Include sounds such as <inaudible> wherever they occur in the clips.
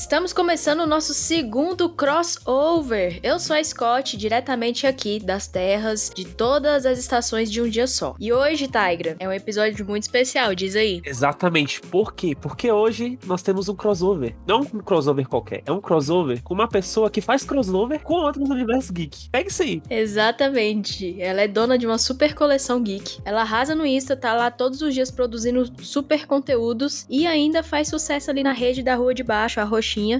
Estamos começando o nosso segundo crossover. Eu sou a Scott, diretamente aqui das terras de todas as estações de um dia só. E hoje, Tigra, é um episódio muito especial, diz aí. Exatamente. Por quê? Porque hoje nós temos um crossover. Não um crossover qualquer, é um crossover com uma pessoa que faz crossover com outros universos geek. Pega isso aí. Exatamente. Ela é dona de uma super coleção geek. Ela arrasa no Insta, tá lá todos os dias produzindo super conteúdos e ainda faz sucesso ali na rede da Rua de Baixo, a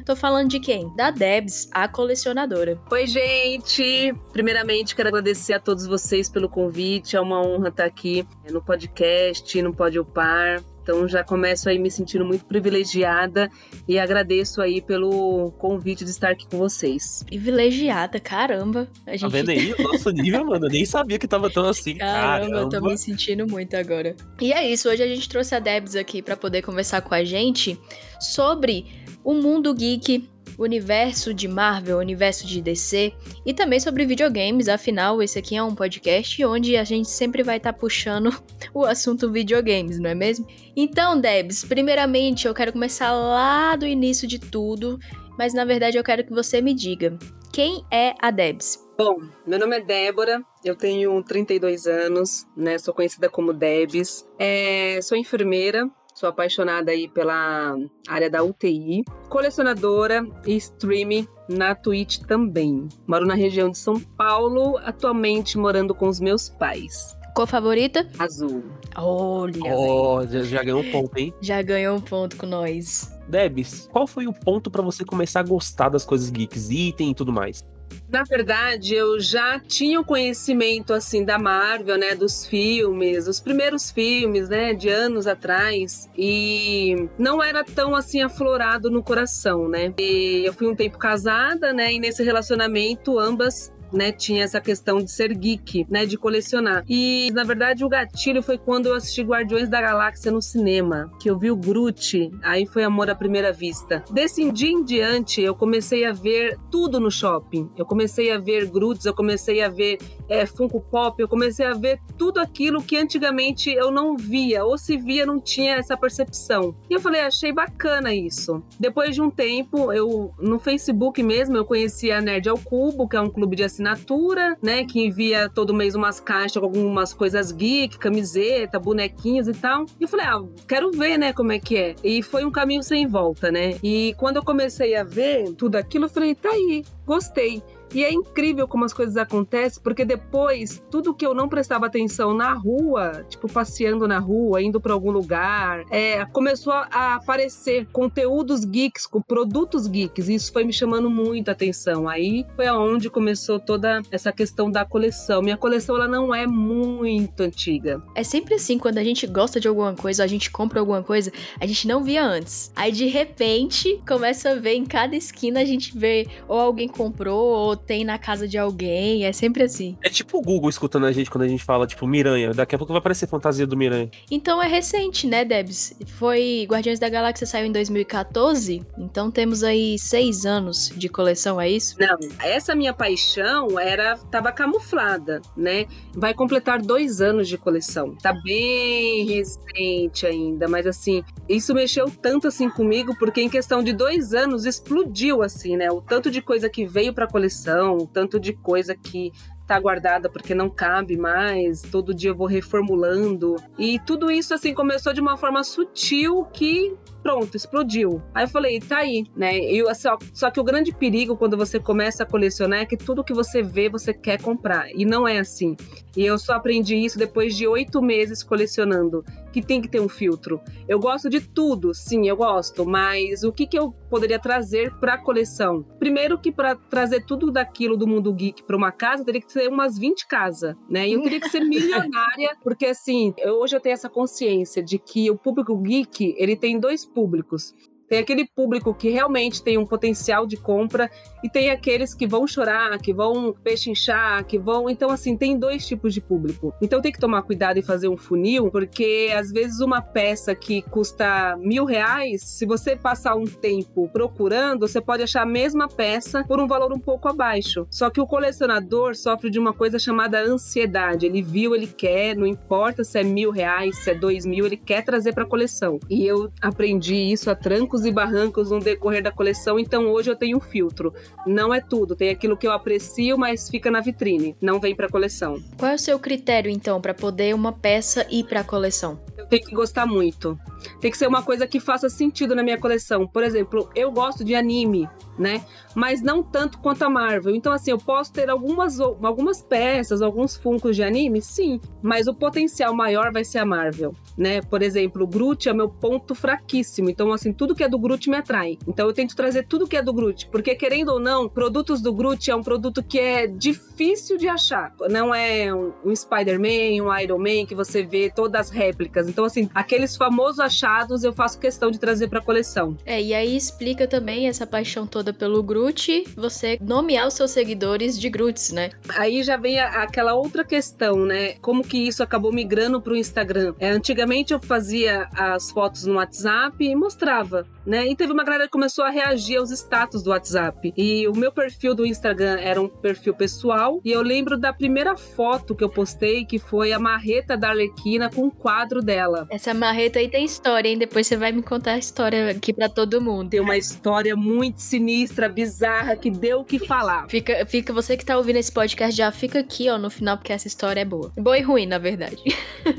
Tô falando de quem? Da Debs, a colecionadora. Oi, gente! Primeiramente, quero agradecer a todos vocês pelo convite. É uma honra estar aqui no podcast, no Pode Par. Então já começo aí me sentindo muito privilegiada e agradeço aí pelo convite de estar aqui com vocês. Privilegiada, caramba. A gente... Tá vendo aí o <laughs> nosso nível, mano? Eu nem sabia que tava tão assim. Caramba, caramba, eu tô me sentindo muito agora. E é isso, hoje a gente trouxe a Debs aqui para poder conversar com a gente sobre o mundo geek, o universo de Marvel, o universo de DC e também sobre videogames. Afinal, esse aqui é um podcast onde a gente sempre vai estar tá puxando <laughs> o assunto videogames, não é mesmo? Então, Debs, primeiramente eu quero começar lá do início de tudo, mas na verdade eu quero que você me diga quem é a Debs. Bom, meu nome é Débora, eu tenho 32 anos, né? Sou conhecida como Debs. É, sou enfermeira, Sou apaixonada aí pela área da UTI. Colecionadora e streaming na Twitch também. Moro na região de São Paulo, atualmente morando com os meus pais. Cor favorita? Azul. Olha. Oh, já, já ganhou um ponto, hein? Já ganhou um ponto com nós. Debs, qual foi o ponto para você começar a gostar das coisas geeks, item e tudo mais? Na verdade, eu já tinha o conhecimento assim da Marvel, né, dos filmes, os primeiros filmes, né, de anos atrás, e não era tão assim aflorado no coração, né? E eu fui um tempo casada, né, e nesse relacionamento ambas né, tinha essa questão de ser geek, né, de colecionar. E na verdade o gatilho foi quando eu assisti Guardiões da Galáxia no cinema, que eu vi o Groot, aí foi amor à primeira vista. Desse dia em diante eu comecei a ver tudo no shopping. Eu comecei a ver Groots, eu comecei a ver é, Funko Pop, eu comecei a ver tudo aquilo que antigamente eu não via, ou se via não tinha essa percepção. E eu falei, achei bacana isso. Depois de um tempo, eu no Facebook mesmo eu conheci a Nerd ao Cubo, que é um clube de assinatura né? Que envia todo mês umas caixas com algumas coisas geek, camiseta, bonequinhos e tal. E eu falei, ah, quero ver, né, como é que é. E foi um caminho sem volta, né? E quando eu comecei a ver tudo aquilo, eu falei, tá aí, gostei. E é incrível como as coisas acontecem, porque depois, tudo que eu não prestava atenção na rua, tipo passeando na rua, indo para algum lugar, é, começou a aparecer conteúdos geeks, com produtos geeks, e isso foi me chamando muito atenção. Aí foi aonde começou toda essa questão da coleção. Minha coleção ela não é muito antiga. É sempre assim, quando a gente gosta de alguma coisa, a gente compra alguma coisa, a gente não via antes. Aí de repente começa a ver em cada esquina a gente vê ou alguém comprou ou tem na casa de alguém, é sempre assim. É tipo o Google escutando a gente quando a gente fala, tipo, Miranha. Daqui a pouco vai aparecer fantasia do Miranha. Então é recente, né, Debs? Foi. Guardiões da Galáxia saiu em 2014, então temos aí seis anos de coleção, é isso? Não, essa minha paixão era. tava camuflada, né? Vai completar dois anos de coleção. Tá bem recente ainda, mas assim, isso mexeu tanto assim comigo, porque em questão de dois anos explodiu, assim, né? O tanto de coisa que veio pra coleção tanto de coisa que tá guardada porque não cabe mais, todo dia eu vou reformulando. E tudo isso assim começou de uma forma sutil que pronto, explodiu. Aí eu falei, tá aí, né? E, só, só que o grande perigo quando você começa a colecionar é que tudo que você vê você quer comprar. E não é assim. E eu só aprendi isso depois de oito meses colecionando, que tem que ter um filtro. Eu gosto de tudo, sim, eu gosto, mas o que, que eu poderia trazer para a coleção? Primeiro que para trazer tudo daquilo do mundo geek para uma casa, teria que ser umas 20 casas, né? E eu teria que ser milionária, porque assim, eu, hoje eu tenho essa consciência de que o público geek, ele tem dois públicos. Tem aquele público que realmente tem um potencial de compra e tem aqueles que vão chorar, que vão pechinchar, que vão. Então, assim, tem dois tipos de público. Então tem que tomar cuidado e fazer um funil, porque às vezes uma peça que custa mil reais, se você passar um tempo procurando, você pode achar a mesma peça por um valor um pouco abaixo. Só que o colecionador sofre de uma coisa chamada ansiedade. Ele viu, ele quer, não importa se é mil reais, se é dois mil, ele quer trazer para a coleção. E eu aprendi isso a trancos trancos e barrancos no decorrer da coleção, então hoje eu tenho um filtro. Não é tudo, tem aquilo que eu aprecio, mas fica na vitrine, não vem para coleção. Qual é o seu critério então para poder uma peça ir para a coleção? Tenho que gostar muito. Tem que ser uma coisa que faça sentido na minha coleção. Por exemplo, eu gosto de anime, né? Mas não tanto quanto a Marvel. Então, assim, eu posso ter algumas, algumas peças, alguns funcos de anime, sim. Mas o potencial maior vai ser a Marvel, né? Por exemplo, o Groot é meu ponto fraquíssimo. Então, assim, tudo que é do Groot me atrai. Então, eu tento trazer tudo que é do Groot. Porque, querendo ou não, produtos do Groot é um produto que é difícil de achar. Não é um, um Spider-Man, um Iron Man, que você vê todas as réplicas. Então, assim, aqueles famosos achados eu faço questão de trazer pra coleção. É, e aí explica também essa paixão toda pelo Groot, você nomear os seus seguidores de Groots, né? Aí já vem a, aquela outra questão, né? Como que isso acabou migrando pro Instagram? É, antigamente eu fazia as fotos no WhatsApp e mostrava, né? E teve uma galera que começou a reagir aos status do WhatsApp. E o meu perfil do Instagram era um perfil pessoal. E eu lembro da primeira foto que eu postei, que foi a marreta da Arlequina com o quadro dela. Essa marreta aí tem história, hein? Depois você vai me contar a história aqui para todo mundo. Tem uma história muito sinistra bizarra, que deu o que falar. Fica, fica, você que tá ouvindo esse podcast já fica aqui, ó, no final, porque essa história é boa. Boa e ruim, na verdade.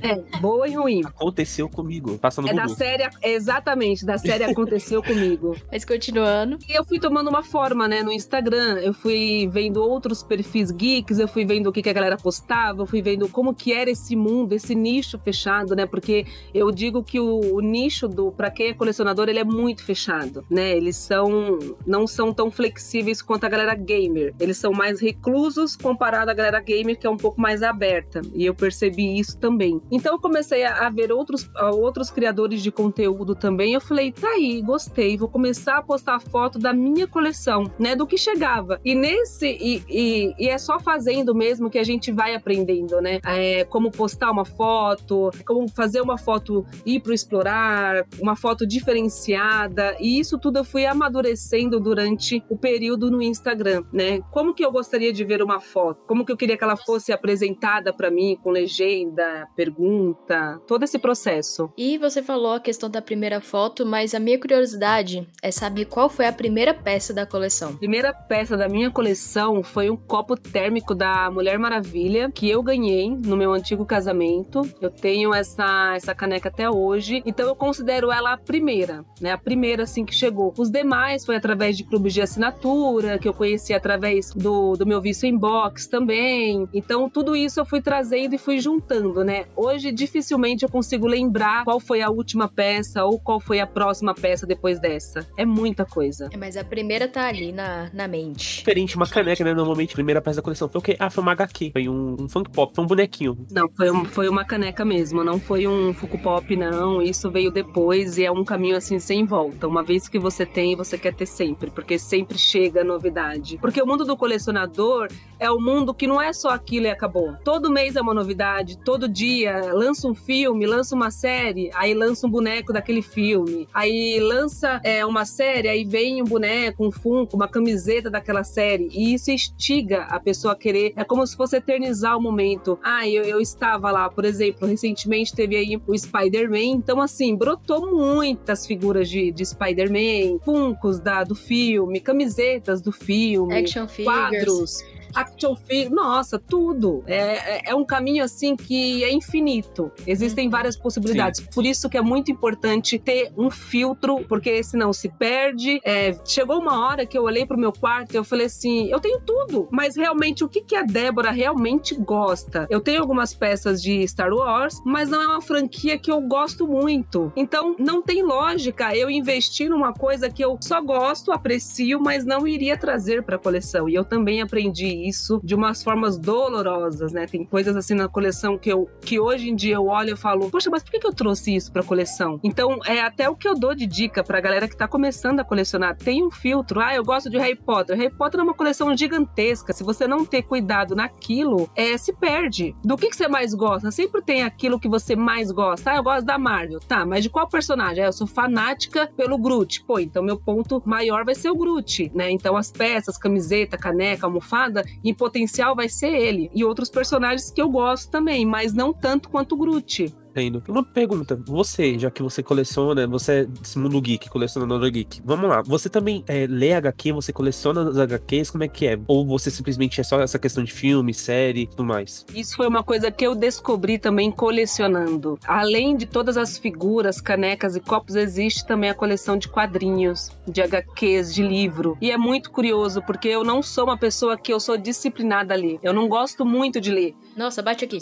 É, boa e ruim. Aconteceu comigo. Passa no é Google. da série, exatamente, da série Aconteceu <laughs> Comigo. Mas continuando. E eu fui tomando uma forma, né, no Instagram. Eu fui vendo outros perfis geeks, eu fui vendo o que, que a galera postava, eu fui vendo como que era esse mundo, esse nicho fechado, né? Porque eu digo que o, o nicho do, para quem é colecionador, ele é muito fechado, né? Eles são, não são tão flexíveis quanto a galera gamer. Eles são mais reclusos comparado à galera gamer, que é um pouco mais aberta. E eu percebi isso também. Então eu comecei a, ver outros, a outros criadores de conteúdo também. Eu falei, tá aí, gostei. Vou começar a postar foto da minha coleção, né? Do que chegava. E nesse. E, e, e é só fazendo mesmo que a gente vai aprendendo, né? É, como postar uma foto, como fazer uma foto ir pro explorar, uma foto diferenciada. E isso tudo eu fui amadurecendo durante durante o período no Instagram, né? Como que eu gostaria de ver uma foto? Como que eu queria que ela fosse apresentada para mim com legenda, pergunta, todo esse processo. E você falou a questão da primeira foto, mas a minha curiosidade é saber qual foi a primeira peça da coleção. primeira peça da minha coleção foi um copo térmico da Mulher Maravilha que eu ganhei no meu antigo casamento. Eu tenho essa essa caneca até hoje, então eu considero ela a primeira, né? A primeira assim que chegou. Os demais foi através de clubes de assinatura, que eu conheci através do, do meu vício inbox também. Então, tudo isso eu fui trazendo e fui juntando, né? Hoje, dificilmente eu consigo lembrar qual foi a última peça ou qual foi a próxima peça depois dessa. É muita coisa. É, mas a primeira tá ali na, na mente. Diferente, uma caneca, né? Normalmente, a primeira peça da coleção foi o quê? Ah, foi uma HQ. Foi um, um funk pop, foi um bonequinho. Não, foi, um, foi uma caneca mesmo, não foi um Funko Pop, não. Isso veio depois e é um caminho assim sem volta. Uma vez que você tem, você quer ter sempre porque sempre chega novidade. Porque o mundo do colecionador é o um mundo que não é só aquilo e acabou. Todo mês é uma novidade, todo dia lança um filme, lança uma série, aí lança um boneco daquele filme, aí lança é, uma série, aí vem um boneco, um funko, uma camiseta daquela série, e isso instiga a pessoa a querer. É como se fosse eternizar o momento. Ah, eu, eu estava lá, por exemplo, recentemente teve aí o Spider-Man, então assim, brotou muitas figuras de, de Spider-Man, funcos da, do filme camisetas do filme, Action quadros. Figures action figure, nossa, tudo. É, é, é, um caminho assim que é infinito. Existem uhum. várias possibilidades. Sim. Por isso que é muito importante ter um filtro, porque senão se perde. É, chegou uma hora que eu olhei pro meu quarto e eu falei assim: eu tenho tudo, mas realmente o que, que a Débora realmente gosta? Eu tenho algumas peças de Star Wars, mas não é uma franquia que eu gosto muito. Então não tem lógica eu investir numa coisa que eu só gosto, aprecio, mas não iria trazer para coleção. E eu também aprendi isso de umas formas dolorosas, né? Tem coisas assim na coleção que eu que hoje em dia eu olho e falo, poxa, mas por que, eu trouxe isso pra coleção? Então, é até o que eu dou de dica pra galera que tá começando a colecionar. Tem um filtro. Ah, eu gosto de Harry Potter. Harry Potter é uma coleção gigantesca. Se você não ter cuidado naquilo, é, se perde. Do que, que você mais gosta? Sempre tem aquilo que você mais gosta. Ah, eu gosto da Marvel. Tá, mas de qual personagem? Ah, eu sou fanática pelo Groot. Pô, então meu ponto maior vai ser o Groot, né? Então as peças, camiseta, caneca, almofada, em potencial vai ser ele. E outros personagens que eu gosto também, mas não tanto quanto o Groot. Entendo. Uma pergunta, você, já que você coleciona, você é desse mundo geek, colecionador geek, vamos lá, você também é, lê HQ, você coleciona as HQs, como é que é? Ou você simplesmente é só essa questão de filme, série e tudo mais? Isso foi uma coisa que eu descobri também colecionando. Além de todas as figuras, canecas e copos, existe também a coleção de quadrinhos, de HQs, de livro. E é muito curioso, porque eu não sou uma pessoa que eu sou disciplinada ali. Eu não gosto muito de ler. Nossa, bate aqui.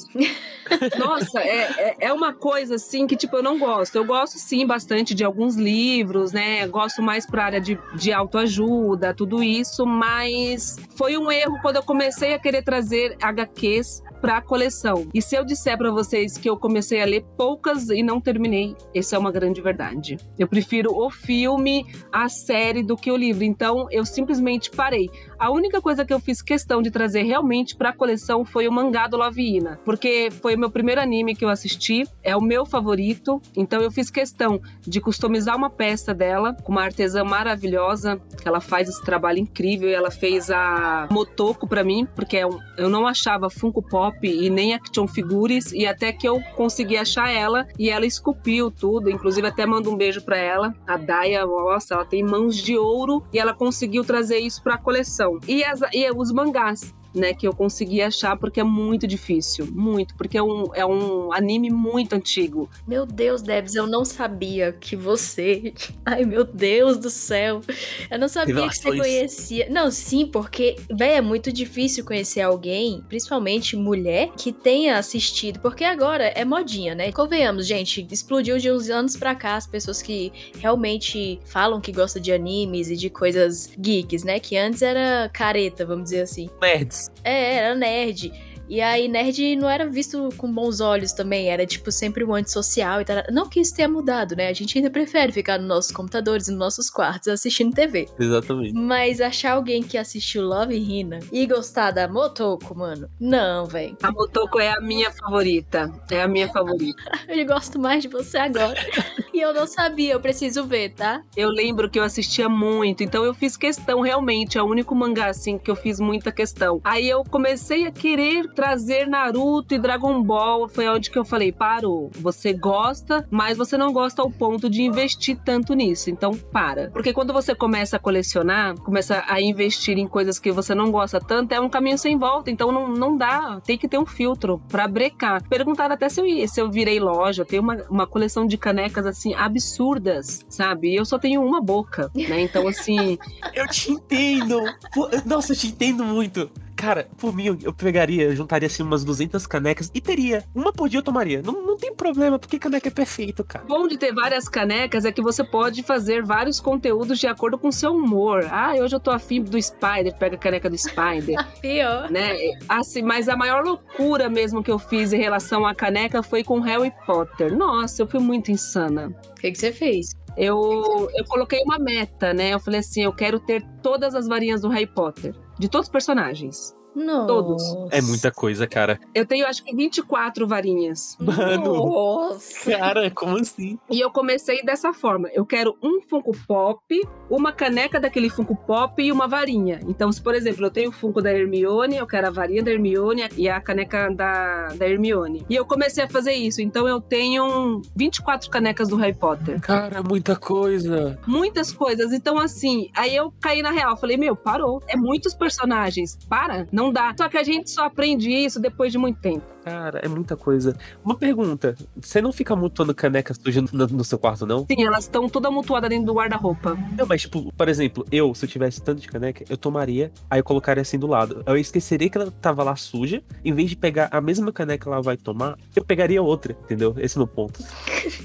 Nossa, é, é, é, uma coisa assim que, tipo, eu não gosto. Eu gosto sim bastante de alguns livros, né? Gosto mais pra área de, de autoajuda, tudo isso, mas foi um erro quando eu comecei a querer trazer HQs para a coleção. E se eu disser para vocês que eu comecei a ler poucas e não terminei, isso é uma grande verdade. Eu prefiro o filme, a série do que o livro. Então eu simplesmente parei. A única coisa que eu fiz questão de trazer realmente para a coleção foi o mangá do Love Ina, porque foi o meu primeiro anime que eu assisti, é o meu favorito. Então eu fiz questão de customizar uma peça dela com uma artesã maravilhosa, que ela faz esse trabalho incrível e ela fez a Motoko para mim, porque é eu não achava Funko Pop e nem Action Figures e até que eu consegui achar ela e ela esculpiu tudo, inclusive até mando um beijo para ela, a Daya, nossa, ela tem mãos de ouro e ela conseguiu trazer isso para a coleção. E, as, e os mangás, né, que eu consegui achar porque é muito difícil, muito, porque é um, é um anime muito antigo. Meu Deus, Debs, eu não sabia que você. <laughs> Ai, meu Deus do céu. Eu não sabia que você conhecia. Não, sim, porque, velho, é muito difícil conhecer alguém, principalmente mulher, que tenha assistido, porque agora é modinha, né? Convenhamos, gente, explodiu de uns anos pra cá as pessoas que realmente falam que gostam de animes e de coisas geeks, né? Que antes era careta, vamos dizer assim. Nerds. É, era nerd. E aí, nerd não era visto com bons olhos também, era tipo sempre um antissocial e tal. Não que isso tenha mudado, né? A gente ainda prefere ficar nos nossos computadores, nos nossos quartos, assistindo TV. Exatamente. Mas achar alguém que assistiu Love Hina e gostar da Motoko, mano, não, velho. A Motoko é a minha favorita. É a minha favorita. <laughs> eu gosto mais de você agora. e eu não sabia, eu preciso ver, tá? Eu lembro que eu assistia muito, então eu fiz questão realmente, é o único mangá assim que eu fiz muita questão. Aí eu comecei a querer trazer Naruto e Dragon Ball foi onde que eu falei: parou. Você gosta, mas você não gosta ao ponto de investir tanto nisso. Então, para. Porque quando você começa a colecionar, começa a investir em coisas que você não gosta tanto, é um caminho sem volta. Então, não, não dá. Tem que ter um filtro para brecar. Perguntaram até se eu, se eu virei loja. Tenho uma, uma coleção de canecas, assim, absurdas, sabe? Eu só tenho uma boca, né? Então, assim. <laughs> eu te entendo. Nossa, eu te entendo muito. Cara, por mim, eu pegaria, eu juntaria assim umas 200 canecas e teria. Uma por dia eu tomaria. Não, não tem problema, porque caneca é perfeito, cara. O bom de ter várias canecas é que você pode fazer vários conteúdos de acordo com o seu humor. Ah, hoje eu tô afim do Spider, pega a caneca do Spider. <laughs> Pior. Né? Assim, mas a maior loucura mesmo que eu fiz em relação à caneca foi com Harry Potter. Nossa, eu fui muito insana. O que, que você fez? Eu, eu coloquei uma meta, né? Eu falei assim: eu quero ter todas as varinhas do Harry Potter de todos os personagens. Nossa. Todos. É muita coisa, cara. Eu tenho acho que 24 varinhas. Mano. Nossa. Cara, como assim? E eu comecei dessa forma. Eu quero um Funko Pop, uma caneca daquele Funko Pop e uma varinha. Então, se por exemplo, eu tenho o Funko da Hermione, eu quero a varinha da Hermione e a caneca da, da Hermione. E eu comecei a fazer isso. Então eu tenho 24 canecas do Harry Potter. Cara, muita coisa. Muitas coisas. Então, assim, aí eu caí na real. Falei, meu, parou. É muitos personagens. Para. Não dá. Só que a gente só aprende isso depois de muito tempo. Cara, é muita coisa. Uma pergunta: você não fica mutuando caneca suja no, no seu quarto, não? Sim, elas estão toda mutuada dentro do guarda-roupa. Não, mas, tipo, por exemplo, eu, se eu tivesse tanto de caneca, eu tomaria, aí eu colocaria assim do lado. Eu esqueceria que ela tava lá suja, em vez de pegar a mesma caneca que ela vai tomar, eu pegaria outra, entendeu? Esse é o meu ponto. <laughs>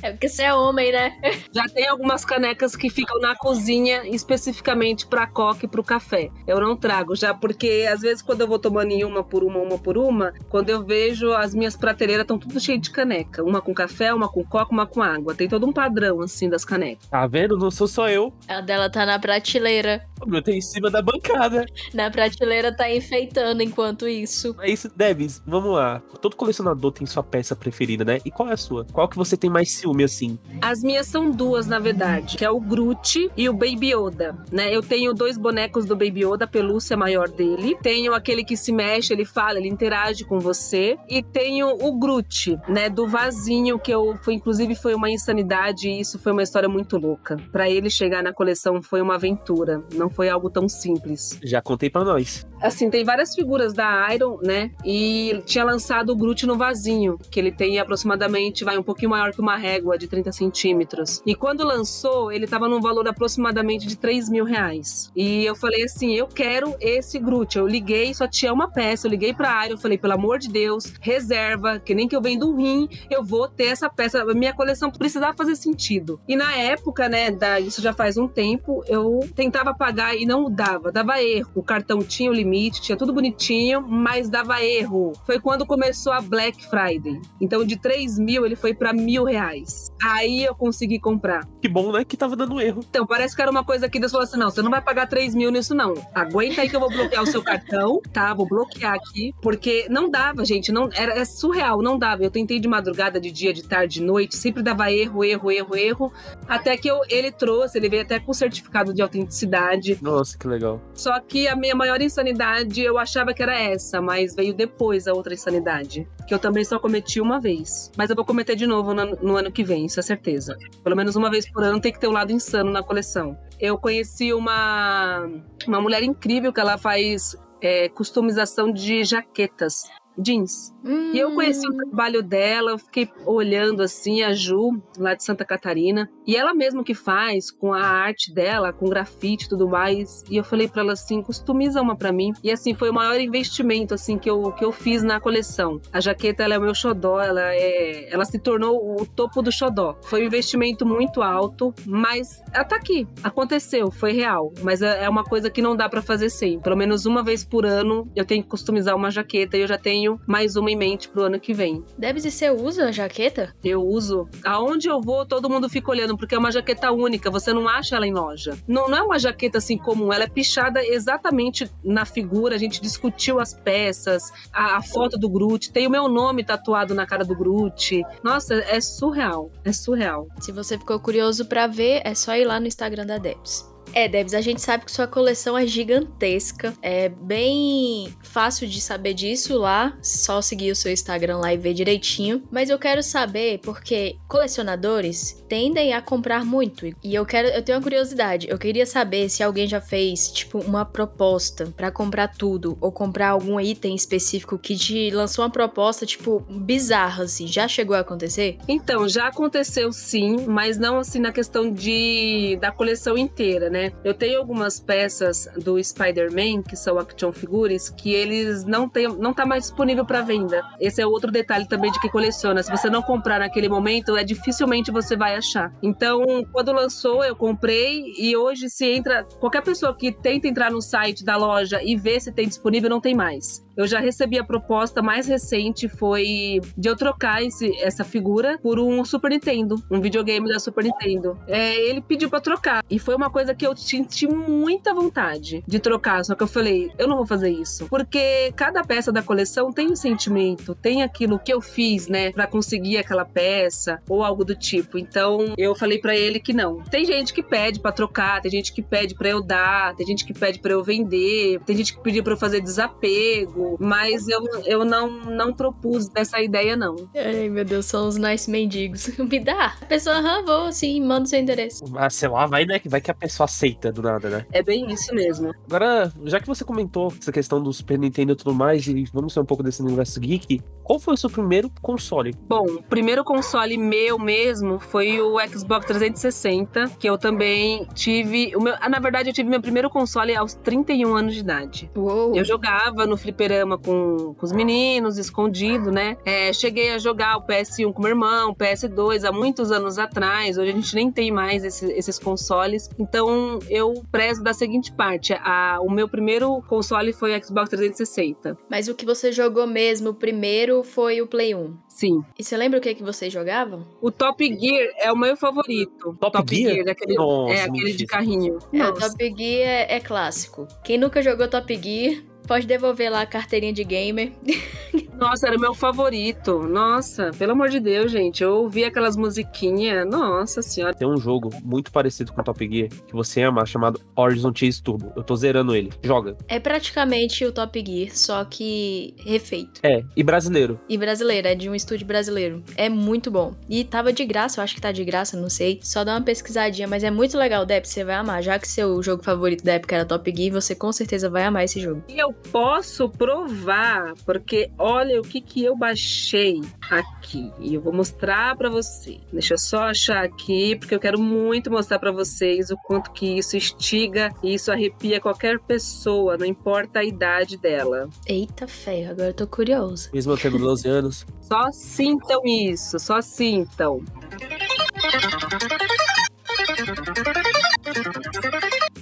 É porque você é homem, né? Já tem algumas canecas que ficam na cozinha especificamente pra coca e pro café. Eu não trago, já porque às vezes quando eu vou tomando em uma por uma, uma por uma, quando eu vejo as minhas prateleiras estão tudo cheias de caneca. Uma com café, uma com coca, uma com água. Tem todo um padrão, assim, das canecas. Tá vendo? Não sou só eu. A dela tá na prateleira. O meu tem em cima da bancada. Na prateleira tá enfeitando enquanto isso. É isso, Debs, vamos lá. Todo colecionador tem sua peça preferida, né? E qual é a sua? Qual que você tem mais ciúme, assim? As minhas são duas, na verdade, que é o Groot e o Baby Yoda, né? Eu tenho dois bonecos do Baby Yoda, a pelúcia maior dele. Tenho aquele que se mexe, ele fala, ele interage com você. E tenho o Groot, né? Do vasinho, que eu foi, inclusive, foi uma insanidade e isso foi uma história muito louca. Para ele chegar na coleção foi uma aventura, não foi algo tão simples. Já contei para nós. Assim, tem várias figuras da Iron, né? E tinha lançado o Groot no vasinho, que ele tem aproximadamente, vai um pouquinho maior que uma régua de 30 centímetros. E quando lançou, ele tava num valor aproximadamente de 3 mil reais. E eu falei assim: eu quero esse Groot. Eu liguei, só tinha uma peça. Eu liguei pra Iron, falei, pelo amor de Deus, reserva, que nem que eu vendo um rim, eu vou ter essa peça. Minha coleção precisava fazer sentido. E na época, né, da, isso já faz um tempo, eu tentava pagar e não dava, dava erro. O cartão tinha o limite tinha tudo bonitinho, mas dava erro. Foi quando começou a Black Friday. Então, de 3 mil, ele foi para mil reais. Aí eu consegui comprar. Que bom, né? Que tava dando erro. Então, parece que era uma coisa que Deus falou assim: não, você não vai pagar 3 mil nisso, não. Aguenta aí que eu vou bloquear o seu cartão, tá? Vou bloquear aqui. Porque não dava, gente. Não, era é surreal, não dava. Eu tentei de madrugada, de dia, de tarde, de noite, sempre dava erro, erro, erro, erro. Até que eu, ele trouxe, ele veio até com certificado de autenticidade. Nossa, que legal. Só que a minha maior insanidade eu achava que era essa, mas veio depois a outra insanidade. Que eu também só cometi uma vez. Mas eu vou cometer de novo no, no ano que vem, isso é certeza. Pelo menos uma vez por ano tem que ter um lado insano na coleção. Eu conheci uma, uma mulher incrível que ela faz é, customização de jaquetas jeans. Hum. E eu conheci o hum. trabalho dela, eu fiquei olhando assim, a Ju, lá de Santa Catarina, e ela mesma que faz com a arte dela, com grafite e tudo mais. E eu falei para ela assim, customiza uma para mim. E assim, foi o maior investimento assim que eu, que eu fiz na coleção. A jaqueta ela é o meu xodó, ela é, ela se tornou o topo do xodó. Foi um investimento muito alto, mas ela tá aqui, aconteceu, foi real, mas é, é uma coisa que não dá para fazer sempre. Pelo menos uma vez por ano eu tenho que customizar uma jaqueta e eu já tenho tenho mais uma em mente pro ano que vem. Debs, e você usa a jaqueta? Eu uso. Aonde eu vou, todo mundo fica olhando, porque é uma jaqueta única, você não acha ela em loja. Não, não é uma jaqueta assim comum, ela é pichada exatamente na figura, a gente discutiu as peças, a, a foto do Groot, tem o meu nome tatuado na cara do Groot. Nossa, é surreal, é surreal. Se você ficou curioso para ver, é só ir lá no Instagram da Debs. É, Debs, a gente sabe que sua coleção é gigantesca. É bem fácil de saber disso lá. Só seguir o seu Instagram lá e ver direitinho. Mas eu quero saber porque colecionadores tendem a comprar muito. E eu quero, eu tenho uma curiosidade. Eu queria saber se alguém já fez, tipo, uma proposta para comprar tudo ou comprar algum item específico que te lançou uma proposta, tipo, bizarra, assim. Já chegou a acontecer? Então, já aconteceu sim, mas não assim na questão de da coleção inteira, né? Eu tenho algumas peças do Spider-Man, que são action figures, que eles não tem, não tá mais disponível para venda. Esse é outro detalhe também de que coleciona. Se você não comprar naquele momento, é dificilmente você vai achar. Então, quando lançou, eu comprei e hoje se entra qualquer pessoa que tenta entrar no site da loja e ver se tem disponível, não tem mais. Eu já recebi a proposta mais recente foi de eu trocar esse, essa figura por um Super Nintendo, um videogame da Super Nintendo. É, ele pediu para trocar e foi uma coisa que eu senti muita vontade de trocar, só que eu falei, eu não vou fazer isso, porque cada peça da coleção tem um sentimento, tem aquilo que eu fiz, né, para conseguir aquela peça ou algo do tipo. Então eu falei para ele que não. Tem gente que pede para trocar, tem gente que pede para eu dar, tem gente que pede para eu vender, tem gente que pediu para eu fazer desapego mas eu, eu não, não propus essa ideia, não. Ai, meu Deus, são os nice mendigos. <laughs> Me dá. A pessoa, aham, vou, sim, manda o seu endereço. Ah, sei lá, vai, né? Vai que a pessoa aceita do nada, né? É bem isso mesmo. Agora, já que você comentou essa questão do Super Nintendo e tudo mais, e vamos ser um pouco desse universo geek, qual foi o seu primeiro console? Bom, o primeiro console meu mesmo foi o Xbox 360, que eu também tive. O meu, ah, na verdade, eu tive meu primeiro console aos 31 anos de idade. Uou. Eu jogava no fliperama com, com os meninos, escondido, né? É, cheguei a jogar o PS1 com meu irmão, o PS2 há muitos anos atrás. Hoje a gente nem tem mais esse, esses consoles. Então eu prezo da seguinte parte: a, o meu primeiro console foi o Xbox 360. Mas o que você jogou mesmo, o primeiro foi o Play 1. Sim. E você lembra o que, que vocês jogavam? O Top Gear é o meu favorito. Top Gear? aquele, Nossa, é muito aquele de carrinho. É, o. Top Gear é, é clássico. Quem nunca jogou Top Gear, pode devolver lá a carteirinha de gamer. <laughs> Nossa, era o meu favorito. Nossa, pelo amor de Deus, gente. Eu ouvi aquelas musiquinhas. Nossa senhora. Tem um jogo muito parecido com Top Gear que você ama, chamado Horizon Chase Turbo. Eu tô zerando ele. Joga. É praticamente o Top Gear, só que refeito. É, e brasileiro. E brasileiro, é de um estúdio brasileiro. É muito bom. E tava de graça, eu acho que tá de graça, não sei. Só dá uma pesquisadinha, mas é muito legal, Deb, você vai amar. Já que seu jogo favorito da época era Top Gear, você com certeza vai amar esse jogo. E eu posso provar, porque olha o que que eu baixei aqui. E eu vou mostrar pra você. Deixa eu só achar aqui, porque eu quero muito mostrar pra vocês o quanto que isso instiga e isso arrepia qualquer pessoa, não importa a idade dela. Eita ferro, agora eu tô curiosa. Mesmo eu tendo 12 anos. Só sintam isso, só sintam.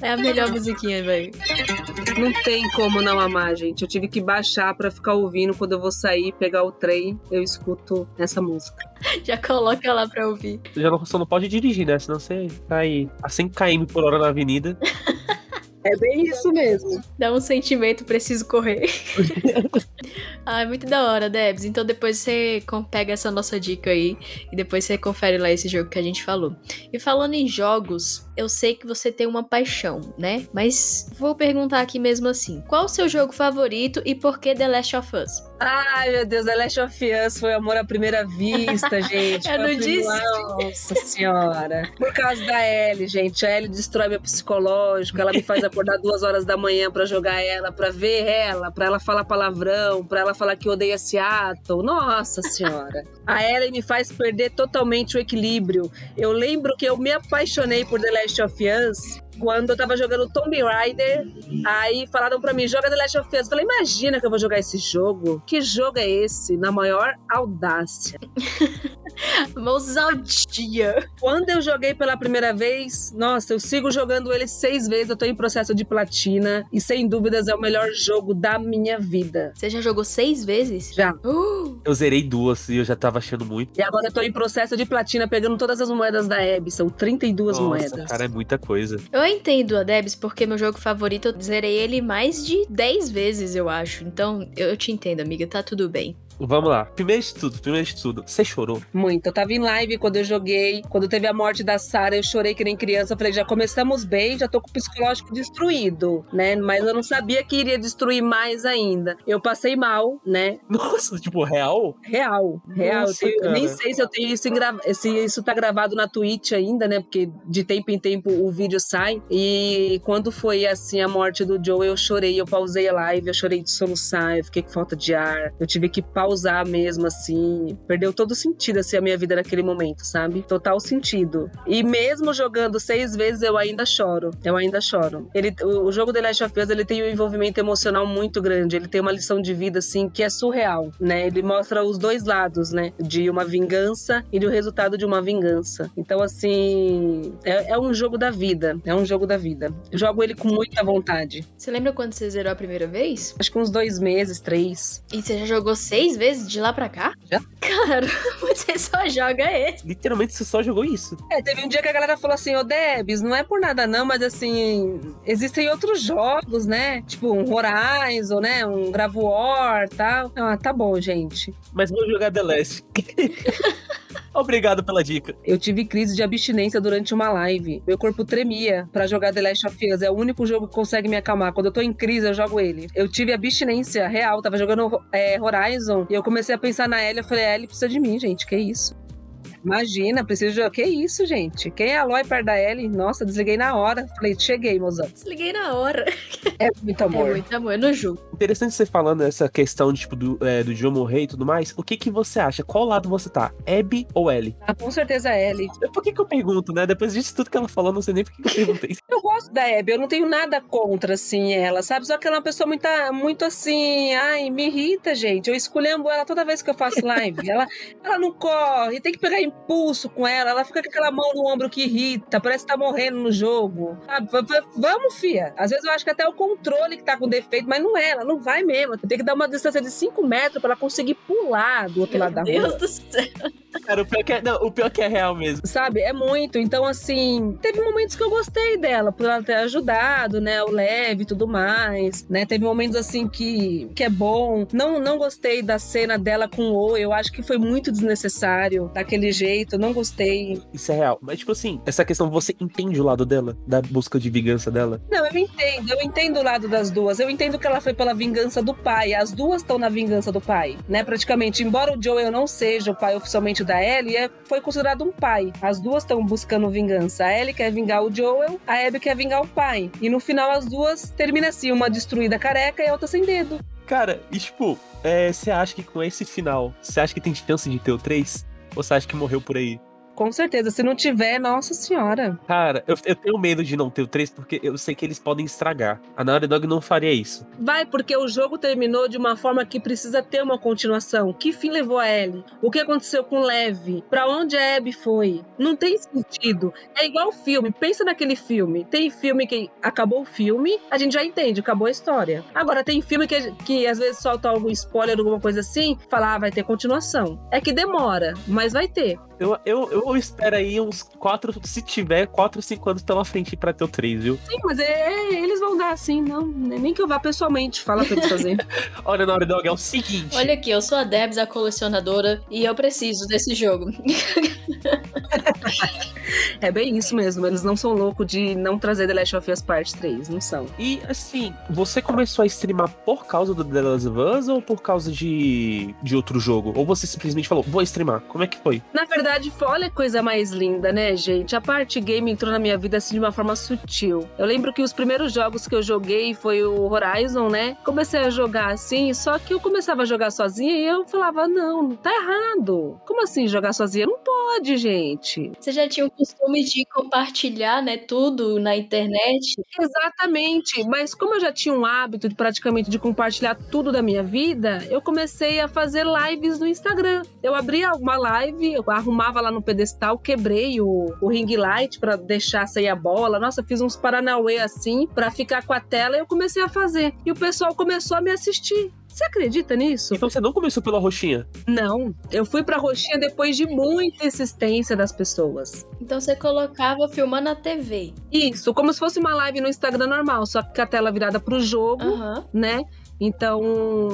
É a melhor musiquinha, velho. Não tem como não amar, gente. Eu tive que baixar pra ficar ouvindo quando eu vou sair, pegar o trem, eu escuto essa música. <laughs> Já coloca lá pra ouvir. Você já não, só não pode dirigir, né? Senão você aí a 100 km por hora na avenida. <laughs> É bem isso mesmo. Dá um sentimento, preciso correr. <laughs> Ai, muito da hora, Debs. Então depois você pega essa nossa dica aí e depois você confere lá esse jogo que a gente falou. E falando em jogos, eu sei que você tem uma paixão, né? Mas vou perguntar aqui mesmo assim: qual o seu jogo favorito e por que The Last of Us? Ai, meu Deus, The Last of Us foi amor à primeira vista, <laughs> gente. Eu não disse. Nossa senhora. Por causa da Ellie, gente. A Ellie destrói meu psicológico. Ela me faz acordar duas horas da manhã pra jogar ela, pra ver ela, pra ela falar palavrão, pra ela falar que odeia Seattle. Nossa senhora. A Ellie me faz perder totalmente o equilíbrio. Eu lembro que eu me apaixonei por The Last of Us quando eu tava jogando Tomb Raider, aí falaram pra mim, joga The Last of Us. Eu falei, imagina que eu vou jogar esse jogo. Que jogo é esse? Na maior audácia. <laughs> Ousadia. Quando eu joguei pela primeira vez, nossa, eu sigo jogando ele seis vezes, eu tô em processo de platina. E sem dúvidas é o melhor jogo da minha vida. Você já jogou seis vezes? Já. Uh, <gasps> Eu zerei duas e eu já tava achando muito. E agora eu tô em processo de platina, pegando todas as moedas da Abby. São 32 Nossa, moedas. cara, é muita coisa. eu entendo a Debs porque meu jogo favorito eu zerei ele mais de 10 vezes, eu acho. Então eu te entendo, amiga, tá tudo bem. Vamos lá. Primeiro de tudo, primeiro de tudo. Você chorou? Muito. Eu tava em live quando eu joguei. Quando teve a morte da Sarah, eu chorei que nem criança. Eu falei, já começamos bem, já tô com o psicológico destruído, né? Mas eu não sabia que iria destruir mais ainda. Eu passei mal, né? Nossa, tipo, real? Real, real. Nossa, eu, nem sei se eu tenho isso em gra... se isso tá gravado na Twitch ainda, né? Porque de tempo em tempo o vídeo sai. E quando foi assim a morte do Joe, eu chorei, eu pausei a live, eu chorei de soluçar, eu fiquei com falta de ar. Eu tive que pausar mesmo assim. Perdeu todo o sentido assim a minha vida naquele momento, sabe? Total sentido. E mesmo jogando seis vezes, eu ainda choro. Eu ainda choro. Ele, o, o jogo The Last of Us, ele tem um envolvimento emocional muito grande. Ele tem uma lição de vida assim que é surreal, né? Ele mostra os dois lados, né? De uma vingança e do resultado de uma vingança. Então, assim, é, é um jogo da vida. É um jogo da vida. Eu jogo ele com muita vontade. Você lembra quando você zerou a primeira vez? Acho que uns dois meses, três. E você já jogou seis vezes de lá pra cá? Já. Cara, <laughs> você só joga esse. Literalmente você só jogou isso. É, teve um dia que a galera falou assim, ô Debs, não é por nada não, mas assim, existem outros jogos, né? Tipo um Horizon, né? Um Gravo War e tal. Ah, tá bom, gente. Mas vou jogar The Last. <laughs> Obrigado pela dica. Eu tive crise de abstinência durante uma live. Meu corpo tremia pra jogar The Last of Us. É o único jogo que consegue me acalmar. Quando eu tô em crise, eu jogo ele. Eu tive abstinência real. Tava jogando é, Horizon e eu comecei a pensar na Ellie. Eu falei, a Ellie precisa de mim, gente. Que isso? Imagina, preciso de. Que isso, gente? Quem é a Aloy perto da Ellie? Nossa, desliguei na hora. Falei, cheguei, mozão. Desliguei na hora. É muito amor. É muito amor, eu não julgo. Interessante você falando essa questão tipo, do, é, do Joe morrer e tudo mais. O que que você acha? Qual lado você tá? Abby ou Ellie? Ah, com certeza a Ellie. Por que que eu pergunto, né? Depois disso tudo que ela falou, não sei nem por que que eu perguntei. <laughs> Eu gosto da Abby, eu não tenho nada contra, assim, ela, sabe? Só que ela é uma pessoa muito, muito assim, ai, me irrita, gente. Eu escolhendo ela toda vez que eu faço live. ela, ela não corre, tem que pegar impulso com ela, ela fica com aquela mão no ombro que irrita, parece que tá morrendo no jogo. Sabe? Vamos, fia. Às vezes eu acho que até o controle que tá com defeito, mas não é, ela não vai mesmo. Tem que dar uma distância de 5 metros para ela conseguir pular do outro Meu lado da Deus rua. do céu. Cara, o pior, que é, não, o pior que é real mesmo. Sabe? É muito. Então, assim, teve momentos que eu gostei dela, por ela ter ajudado, né? O leve e tudo mais, né? Teve momentos, assim, que, que é bom. Não, não gostei da cena dela com o O, eu acho que foi muito desnecessário daquele jeito, não gostei. Isso é real. Mas, tipo assim, essa questão, você entende o lado dela? Da busca de vingança dela? Não, eu entendo, eu entendo o lado das duas. Eu entendo que ela foi pela vingança do pai. As duas estão na vingança do pai, né? Praticamente, embora o Joel não seja o pai oficialmente da Ellie, é, foi considerado um pai. As duas estão buscando vingança. A Ellie quer vingar o Joel, a Abby quer vingar o pai. E no final as duas terminam assim, uma destruída careca e a outra sem dedo. Cara, e tipo, é, você acha que com esse final, você acha que tem chance de ter o 3? Ou você acha que morreu por aí? Com certeza, se não tiver, nossa senhora. Cara, eu, eu tenho medo de não ter o 3 porque eu sei que eles podem estragar. A Naughty Dog não faria isso. Vai, porque o jogo terminou de uma forma que precisa ter uma continuação. Que fim levou a Ellie? O que aconteceu com Lev? Pra onde a Abby foi? Não tem sentido. É igual filme. Pensa naquele filme. Tem filme que acabou o filme, a gente já entende, acabou a história. Agora, tem filme que, que às vezes solta algum spoiler, alguma coisa assim, fala, ah, vai ter continuação. É que demora, mas vai ter. Eu, eu, eu espero aí uns 4, se tiver, 4 5 anos pela frente pra ter o 3, viu? Sim, mas é, é, eles vão dar assim, não. Nem que eu vá pessoalmente falar pra eles fazerem. <laughs> Olha, Naughty Dog, é o seguinte. Olha aqui, eu sou a Debs, a colecionadora, e eu preciso desse jogo. <laughs> é bem isso mesmo. Eles não são loucos de não trazer The Last of Us Part 3, não são. E assim, você começou a streamar por causa do The Last of Us ou por causa de, de outro jogo? Ou você simplesmente falou, vou streamar? Como é que foi? Na verdade, olha a coisa mais linda, né, gente? A parte game entrou na minha vida assim de uma forma sutil. Eu lembro que os primeiros jogos que eu joguei foi o Horizon, né? Comecei a jogar assim, só que eu começava a jogar sozinha e eu falava: não, tá errado. Como assim jogar sozinha? Não pode, gente. Você já tinha o costume de compartilhar, né, tudo na internet? Exatamente. Mas como eu já tinha um hábito de praticamente de compartilhar tudo da minha vida, eu comecei a fazer lives no Instagram. Eu abria uma live, eu arrumava lá no pedestal, quebrei o, o ring light para deixar sair a bola. Nossa, fiz uns paranauê assim para ficar com a tela e eu comecei a fazer. E o pessoal começou a me assistir. Você acredita nisso? Então você não começou pela roxinha? Não, eu fui pra roxinha depois de muita insistência das pessoas. Então você colocava filmando na TV. Isso, como se fosse uma live no Instagram normal, só que com a tela virada pro jogo, Aham. né? Então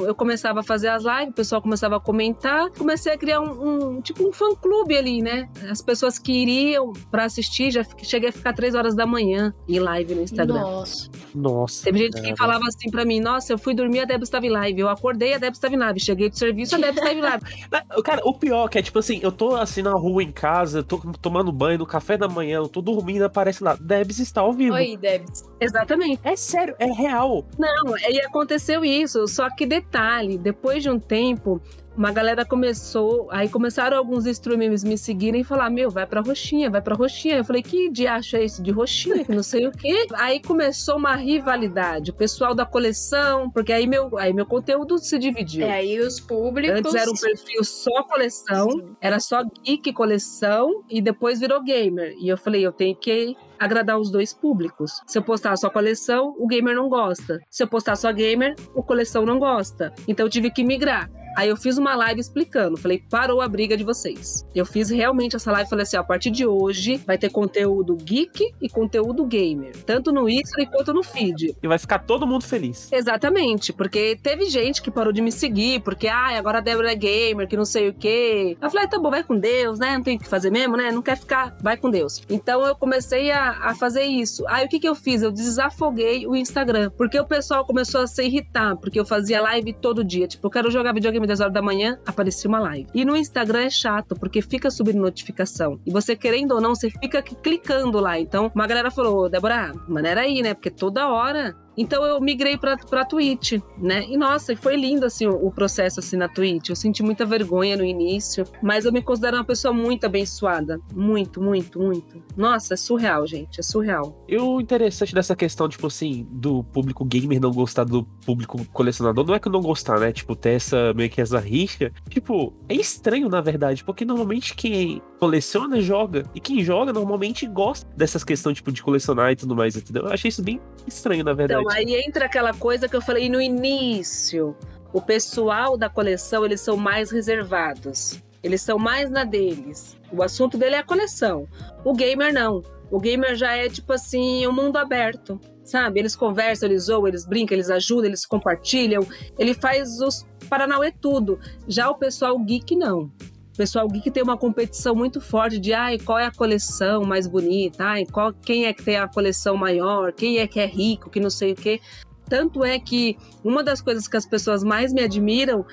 eu começava a fazer as lives, o pessoal começava a comentar, comecei a criar um, um- tipo um fã clube ali, né? As pessoas que iriam pra assistir, já cheguei a ficar três horas da manhã em live no Instagram. Nossa. Nossa. Teve gente que falava assim pra mim: Nossa, eu fui dormir, a Débora estava em live. Eu acordei, a Débora estava em live. Cheguei do serviço, a Débora estava em live. <laughs> Cara, o pior que é tipo assim, eu tô assim na rua em casa, tô tomando banho no café da manhã, eu tô dormindo, aparece lá, Debs está ao vivo. Oi, Debs. Exatamente. É sério, é real. Não, e aconteceu isso. Só que detalhe: depois de um tempo. Uma galera começou, aí começaram alguns streamers me seguirem e falar: Meu, vai pra roxinha, vai pra roxinha. Eu falei: Que diacho é isso de roxinha? Que não sei o quê. Aí começou uma rivalidade. O pessoal da coleção, porque aí meu, aí meu conteúdo se dividiu. É aí os públicos. Antes era um perfil só coleção, Sim. era só geek coleção e depois virou gamer. E eu falei, eu tenho que agradar os dois públicos. Se eu postar só coleção, o gamer não gosta. Se eu postar só gamer, o coleção não gosta. Então eu tive que migrar. Aí eu fiz uma live explicando, falei, parou a briga de vocês. Eu fiz realmente essa live, falei assim, a partir de hoje vai ter conteúdo geek e conteúdo gamer, tanto no Instagram quanto no feed. E vai ficar todo mundo feliz. Exatamente, porque teve gente que parou de me seguir, porque, ai, agora a Débora é gamer, que não sei o quê. Eu falei, tá bom, vai com Deus, né? Não tem o que fazer mesmo, né? Não quer ficar, vai com Deus. Então eu comecei a, a fazer isso. Aí o que que eu fiz? Eu desafoguei o Instagram, porque o pessoal começou a se irritar, porque eu fazia live todo dia. Tipo, eu quero jogar videogame 10 horas da manhã, aparecia uma live. E no Instagram é chato, porque fica subindo notificação. E você querendo ou não, você fica clicando lá. Então, uma galera falou, Débora, maneira aí, né? Porque toda hora Então eu migrei pra, pra Twitch, né? E nossa, foi lindo assim o, o, processo assim na Twitch. Eu senti muita vergonha no início, mas eu me considero uma pessoa muito abençoada. Muito, muito, muito. Nossa, é surreal, gente. É surreal. E o interessante dessa questão, tipo assim, do público gamer não gostar do público colecionador, não é que não gostar, né? Tipo, ter essa meio que essa rixa. Tipo, é estranho, na verdade, porque normalmente quem coleciona joga. E quem joga normalmente gosta dessas questões, tipo, de colecionar e tudo mais, entendeu? Eu achei isso bem estranho, na verdade. Então, aí entra aquela coisa que eu falei no início. O pessoal da coleção, eles são mais reservados. Eles são mais na deles. O assunto dele é a coleção. O gamer não. O gamer já é tipo assim, um mundo aberto, sabe? Eles conversam, eles zoam, eles brincam, eles ajudam, eles compartilham. Ele faz os Paranauê tudo. Já o pessoal geek não pessoal geek tem uma competição muito forte de ai, qual é a coleção mais bonita, ai, qual, quem é que tem a coleção maior, quem é que é rico, que não sei o quê. Tanto é que uma das coisas que as pessoas mais me admiram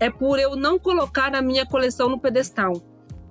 é por eu não colocar a minha coleção no pedestal.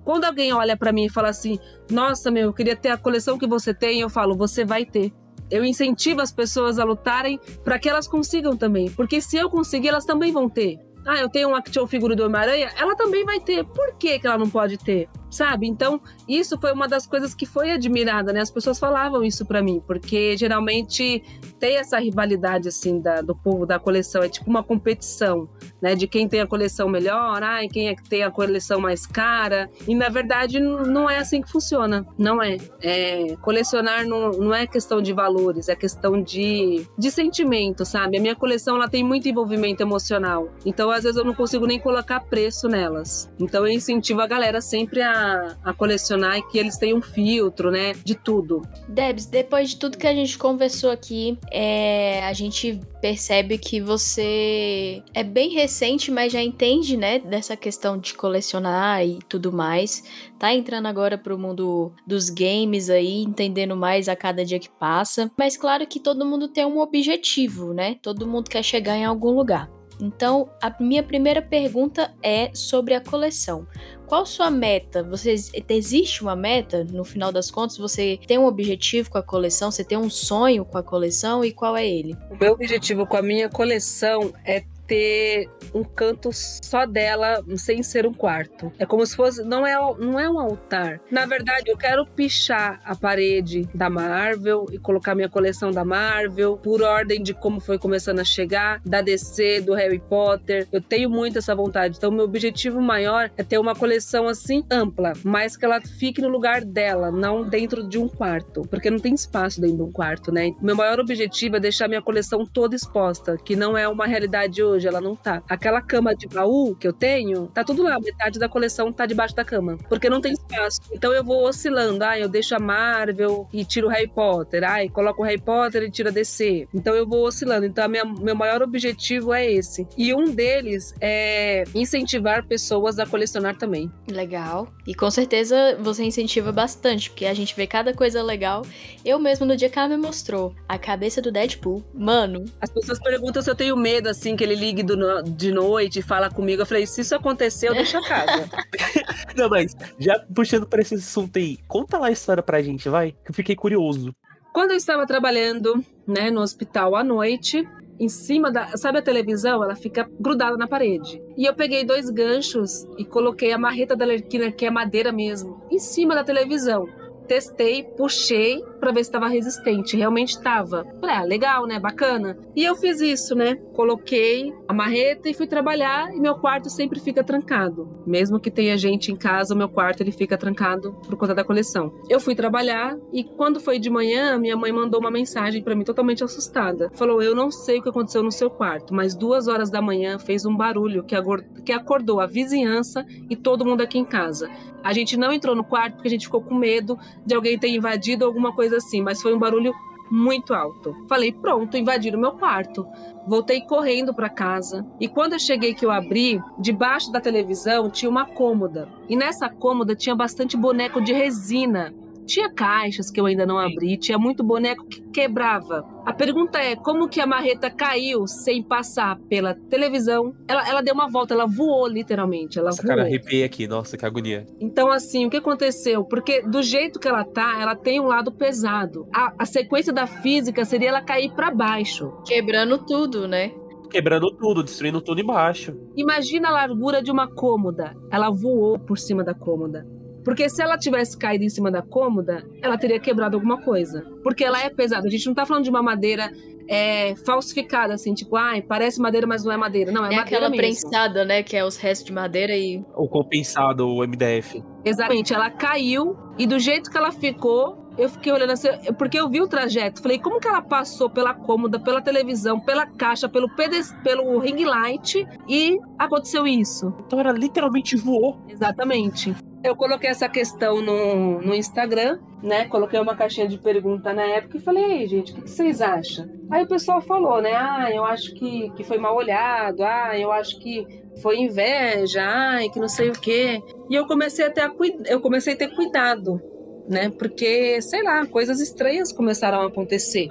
Quando alguém olha para mim e fala assim: "Nossa, meu, eu queria ter a coleção que você tem", eu falo: "Você vai ter". Eu incentivo as pessoas a lutarem para que elas consigam também, porque se eu conseguir, elas também vão ter. Ah, eu tenho um action figure do Homem-Aranha, ela também vai ter. Por que, que ela não pode ter? sabe? Então, isso foi uma das coisas que foi admirada, né? As pessoas falavam isso para mim, porque geralmente tem essa rivalidade, assim, da, do povo da coleção, é tipo uma competição, né? De quem tem a coleção melhor, ai, quem é que tem a coleção mais cara, e na verdade não é assim que funciona, não é. é colecionar não, não é questão de valores, é questão de, de sentimento, sabe? A minha coleção, ela tem muito envolvimento emocional, então às vezes eu não consigo nem colocar preço nelas. Então eu incentivo a galera sempre a a, colecionar e que eles tenham filtro, né? De tudo. Debs, depois de tudo que a gente conversou aqui, é, a gente percebe que você é bem recente, mas já entende, né, dessa questão de colecionar e tudo mais. Tá entrando agora pro mundo dos games aí, entendendo mais a cada dia que passa. Mas claro que todo mundo tem um objetivo, né? Todo mundo quer chegar em algum lugar. Então, a minha primeira pergunta é sobre a coleção. Qual sua meta? Você existe uma meta? No final das contas, você tem um objetivo com a coleção? Você tem um sonho com a coleção e qual é ele? O meu objetivo com a minha coleção é ter um canto só dela sem ser um quarto. É como se fosse. Não é, não é um altar. Na verdade, eu quero pichar a parede da Marvel e colocar minha coleção da Marvel por ordem de como foi começando a chegar, da DC, do Harry Potter. Eu tenho muito essa vontade. Então, meu objetivo maior é ter uma coleção assim ampla, mas que ela fique no lugar dela, não dentro de um quarto. Porque não tem espaço dentro de um quarto, né? Meu maior objetivo é deixar minha coleção toda exposta, que não é uma realidade hoje hoje, ela não tá. Aquela cama de baú que eu tenho, tá tudo lá, metade da coleção tá debaixo da cama, porque não tem espaço. Então eu vou oscilando, ah, eu deixo a Marvel e tiro o Harry Potter, ah, coloco o Harry Potter e tiro a DC. Então eu vou oscilando. Então minha, meu maior objetivo é esse. E um deles é incentivar pessoas a colecionar também. Legal. E com certeza você incentiva bastante, porque a gente vê cada coisa legal. Eu mesmo no dia que ela me mostrou a cabeça do Deadpool, mano. As pessoas perguntam se eu tenho medo assim que ele ligue do, de noite e fala comigo. Eu falei, se isso aconteceu, deixa a casa. <laughs> Não, mas já puxando para esse assunto aí, conta lá a história pra gente, vai, que eu fiquei curioso. Quando eu estava trabalhando, né, no hospital à noite, em cima da. Sabe a televisão? Ela fica grudada na parede. E eu peguei dois ganchos e coloquei a marreta da Lerquina, que é madeira mesmo, em cima da televisão. Testei, puxei para ver se estava resistente. Realmente estava. Falei, ah, legal, né? Bacana. E eu fiz isso, né? Coloquei a marreta e fui trabalhar e meu quarto sempre fica trancado. Mesmo que tenha gente em casa, o meu quarto ele fica trancado por conta da coleção. Eu fui trabalhar e quando foi de manhã, minha mãe mandou uma mensagem para mim totalmente assustada. Falou: "Eu não sei o que aconteceu no seu quarto, mas duas horas da manhã fez um barulho que acordou a vizinhança e todo mundo aqui em casa. A gente não entrou no quarto porque a gente ficou com medo de alguém ter invadido alguma coisa coisa assim, mas foi um barulho muito alto. Falei, pronto, invadiram meu quarto. Voltei correndo para casa e quando eu cheguei que eu abri, debaixo da televisão tinha uma cômoda. E nessa cômoda tinha bastante boneco de resina Tinha caixas que eu ainda não abri, tinha muito boneco que quebrava. A pergunta é, como que a marreta caiu sem passar pela televisão? Ela, ela deu uma volta, ela voou literalmente, ela Nossa, voou. cara, arrepiei aqui. Nossa, que agonia. Então, assim, o que aconteceu? Porque do jeito que ela tá, ela tem um lado pesado. A, a sequência da física seria ela cair para baixo. Quebrando tudo, né? Quebrando tudo, destruindo tudo embaixo. Imagina a largura de uma cômoda. Ela voou por cima da cômoda. Porque se ela tivesse caído em cima da cômoda, ela teria quebrado alguma coisa. Porque ela é pesada. A gente não tá falando de uma madeira é, falsificada, assim, tipo, ai, parece madeira, mas não é madeira. Não, é, É, madeira aquela mesmo. prensada, né? Que é os restos de madeira e. O compensado, o MDF. Exatamente, ela caiu e do jeito que ela ficou, eu fiquei olhando assim, porque eu vi o trajeto. Falei, como que ela passou pela cômoda, pela televisão, pela caixa, pelo, pedes, pelo ring light e aconteceu isso? Então ela literalmente voou. Exatamente. Eu coloquei essa questão no, no Instagram, né? Coloquei uma caixinha de pergunta na época e falei, Ei, gente, o que, vocês acham? Aí o pessoal falou, né? Ah, eu acho que, que foi mal olhado, ah, eu acho que foi inveja, ai, que não sei o quê. E eu comecei a cui- eu comecei a ter cuidado, né? Porque, sei lá, coisas estranhas começaram a acontecer.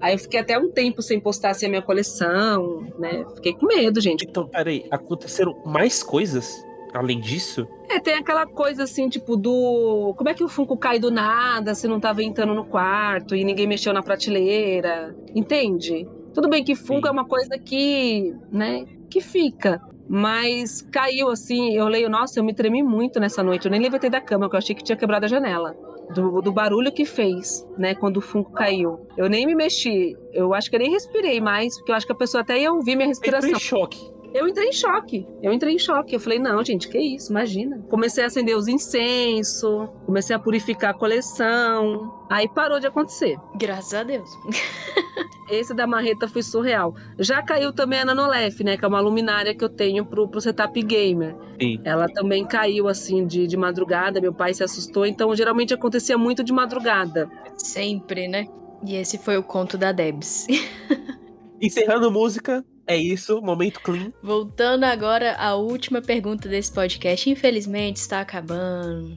Aí eu fiquei até um tempo sem postar assim, a minha coleção, né? Fiquei com medo, gente. Então, peraí, aconteceram mais coisas além disso? É, tem aquela coisa assim, tipo, do. Como é que o Funko cai do nada se não tá ventando no quarto e ninguém mexeu na prateleira? Entende? Tudo bem que Funko Sim. é uma coisa que, né, que fica. Mas caiu assim, eu leio, nossa, eu me tremi muito nessa noite. Eu nem levantei da cama, porque eu achei que tinha quebrado a janela. Do, do barulho que fez, né, quando o Funko caiu. Eu nem me mexi. Eu acho que eu nem respirei mais, porque eu acho que a pessoa até ia ouvir minha respiração. entrei em choque. Eu entrei em choque. Eu entrei em choque. Eu falei, não, gente, que isso, imagina. Comecei a acender os incensos, comecei a purificar a coleção. Aí parou de acontecer. Graças a Deus. <laughs> Esse da marreta foi surreal. Já caiu também a Nanolef, né? Que é uma luminária que eu tenho pro, pro setup gamer. Sim. Ela também caiu assim de, de madrugada, meu pai se assustou, então geralmente acontecia muito de madrugada. Sempre, né? E esse foi o conto da Debs. <laughs> Encerrando música, é isso, momento clean. Voltando agora à última pergunta desse podcast. Infelizmente está acabando.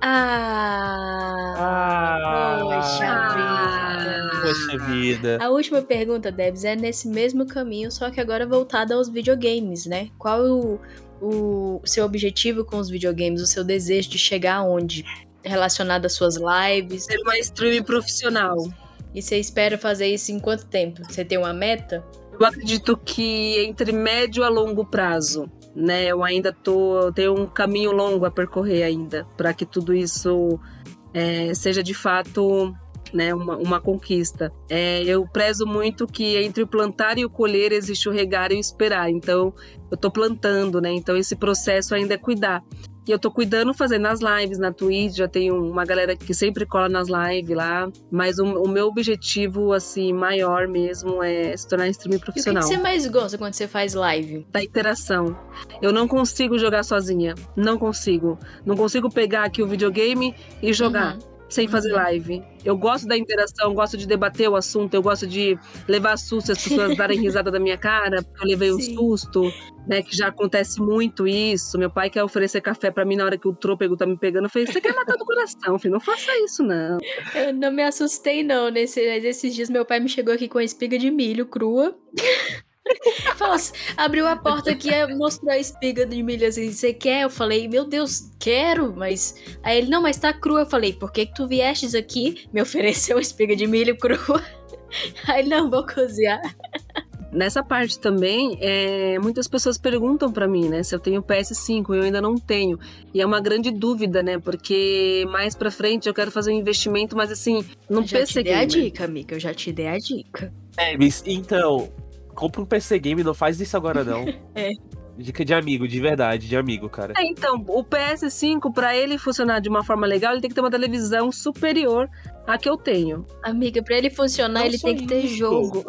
Ah! Poxa vida. Poxa vida. A última pergunta, Debs, é nesse mesmo caminho, só que agora voltada aos videogames, né? Qual o, o seu objetivo com os videogames, o seu desejo de chegar aonde? Relacionado às suas lives. Ser uma streaming profissional. E você espera fazer isso em quanto tempo? Você tem uma meta? Eu acredito que entre médio a longo prazo, né? Eu ainda tô, eu tenho um caminho longo a percorrer ainda para que tudo isso é, seja de fato né, uma, uma conquista. É, eu prezo muito que entre o plantar e o colher existe o regar e o esperar. Então, eu tô plantando, né? Então, esse processo ainda é cuidar. E eu tô cuidando, fazendo as lives na Twitch, já tenho uma galera que sempre cola nas lives lá. Mas o, o meu objetivo, assim, maior mesmo é se tornar streamer E o que, que profissional. você mais gosta quando você faz live? Da interação. Eu não consigo jogar sozinha. Não consigo. Não consigo pegar aqui o videogame e jogar. Uhum. Sem fazer Uhum. live. Eu gosto da interação, gosto de debater o assunto, eu gosto de levar susto as pessoas <laughs> darem risada da minha cara, porque eu levei um Sim. susto, né? Que já acontece muito isso. Meu pai quer oferecer café pra mim na hora que o trôpego tá me pegando. Eu falei, você quer matar do coração, filho? Não faça isso, não. Eu não me assustei, não. Nesse, esses dias, meu pai me chegou aqui com a espiga de milho crua. <laughs> Falou assim, abriu a porta aqui e mostrou a espiga de milho assim, você quer? Eu falei, meu Deus, quero, mas... Aí ele, não, mas tá crua. Eu falei, por que que tu viestes aqui me ofereceu espiga de milho crua? <laughs> Aí ele, não, vou cozinhar. Nessa parte também, é, muitas pessoas perguntam pra mim, né, se eu tenho PS5, eu ainda não tenho. E é uma grande dúvida, né, porque mais pra frente eu quero fazer um investimento, mas assim, no já PC te dei a dica, amiga, eu já te dei a dica. É, mas então, compra um PC game, não faz isso agora não. <laughs> É. Dica de amigo, de verdade, de amigo, cara. É, então, o PS5, pra ele funcionar de uma forma legal, ele tem que ter uma televisão superior a que eu tenho. Amiga, para ele funcionar, não ele tem que ter isso. jogo.